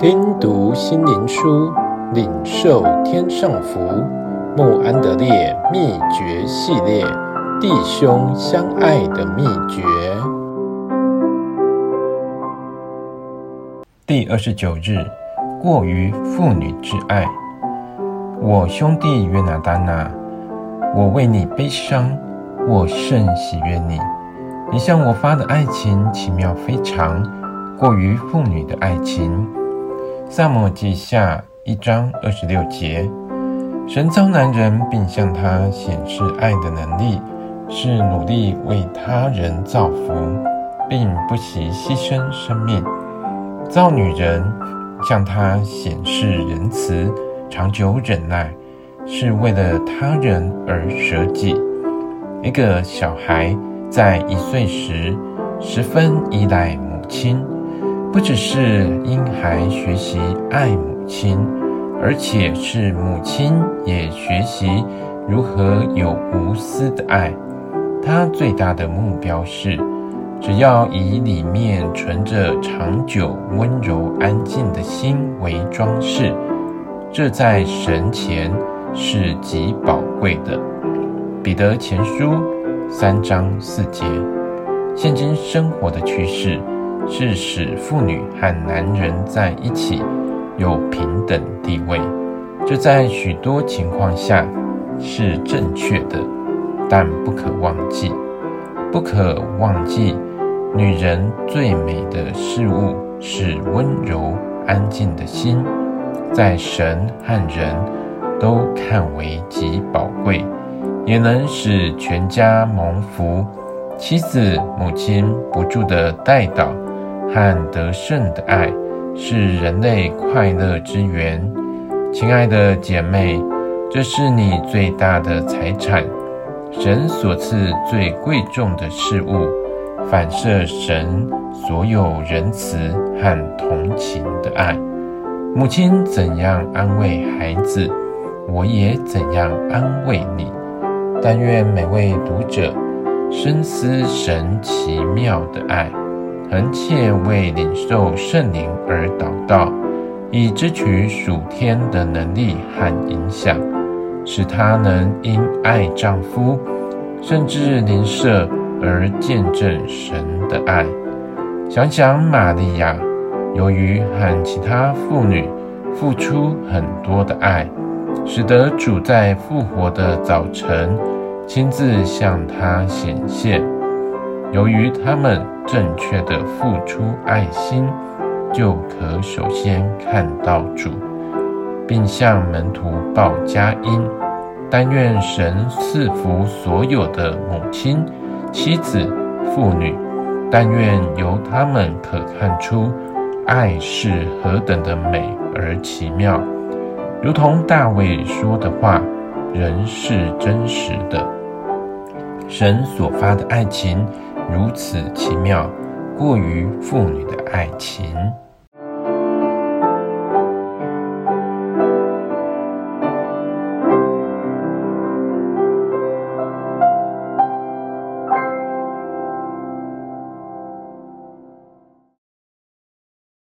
听读心灵书，领受天上福。穆安德烈秘诀系列：弟兄相爱的秘诀。第二十九日，过于妇女之爱。我兄弟约拿丹娜，我为你悲伤，我甚喜悦你。你向我发的爱情奇妙非常，过于妇女的爱情。萨摩记下一章二十六节，神造男人，并向他显示爱的能力，是努力为他人造福，并不惜牺牲生命；造女人，向他显示仁慈、长久忍耐，是为了他人而舍己。一个小孩在一岁时，十分依赖母亲。不只是婴孩学习爱母亲，而且是母亲也学习如何有无私的爱。他最大的目标是，只要以里面存着长久温柔安静的心为装饰，这在神前是极宝贵的。彼得前书三章四节，现今生活的趋势。是使妇女和男人在一起有平等地位，这在许多情况下是正确的，但不可忘记，不可忘记，女人最美的事物是温柔安静的心，在神和人都看为极宝贵，也能使全家蒙福。妻子、母亲不住的代祷。和得胜的爱是人类快乐之源，亲爱的姐妹，这是你最大的财产，神所赐最贵重的事物，反射神所有仁慈和同情的爱。母亲怎样安慰孩子，我也怎样安慰你。但愿每位读者深思神奇妙的爱。恒切为领受圣灵而祷告，以支取属天的能力和影响，使她能因爱丈夫，甚至邻舍而见证神的爱。想想玛利亚，由于和其他妇女付出很多的爱，使得主在复活的早晨亲自向她显现。由于他们正确的付出爱心，就可首先看到主，并向门徒报佳音。但愿神赐福所有的母亲、妻子、妇女。但愿由他们可看出爱是何等的美而奇妙，如同大卫说的话，人是真实的。神所发的爱情。如此奇妙，过于妇女的爱情。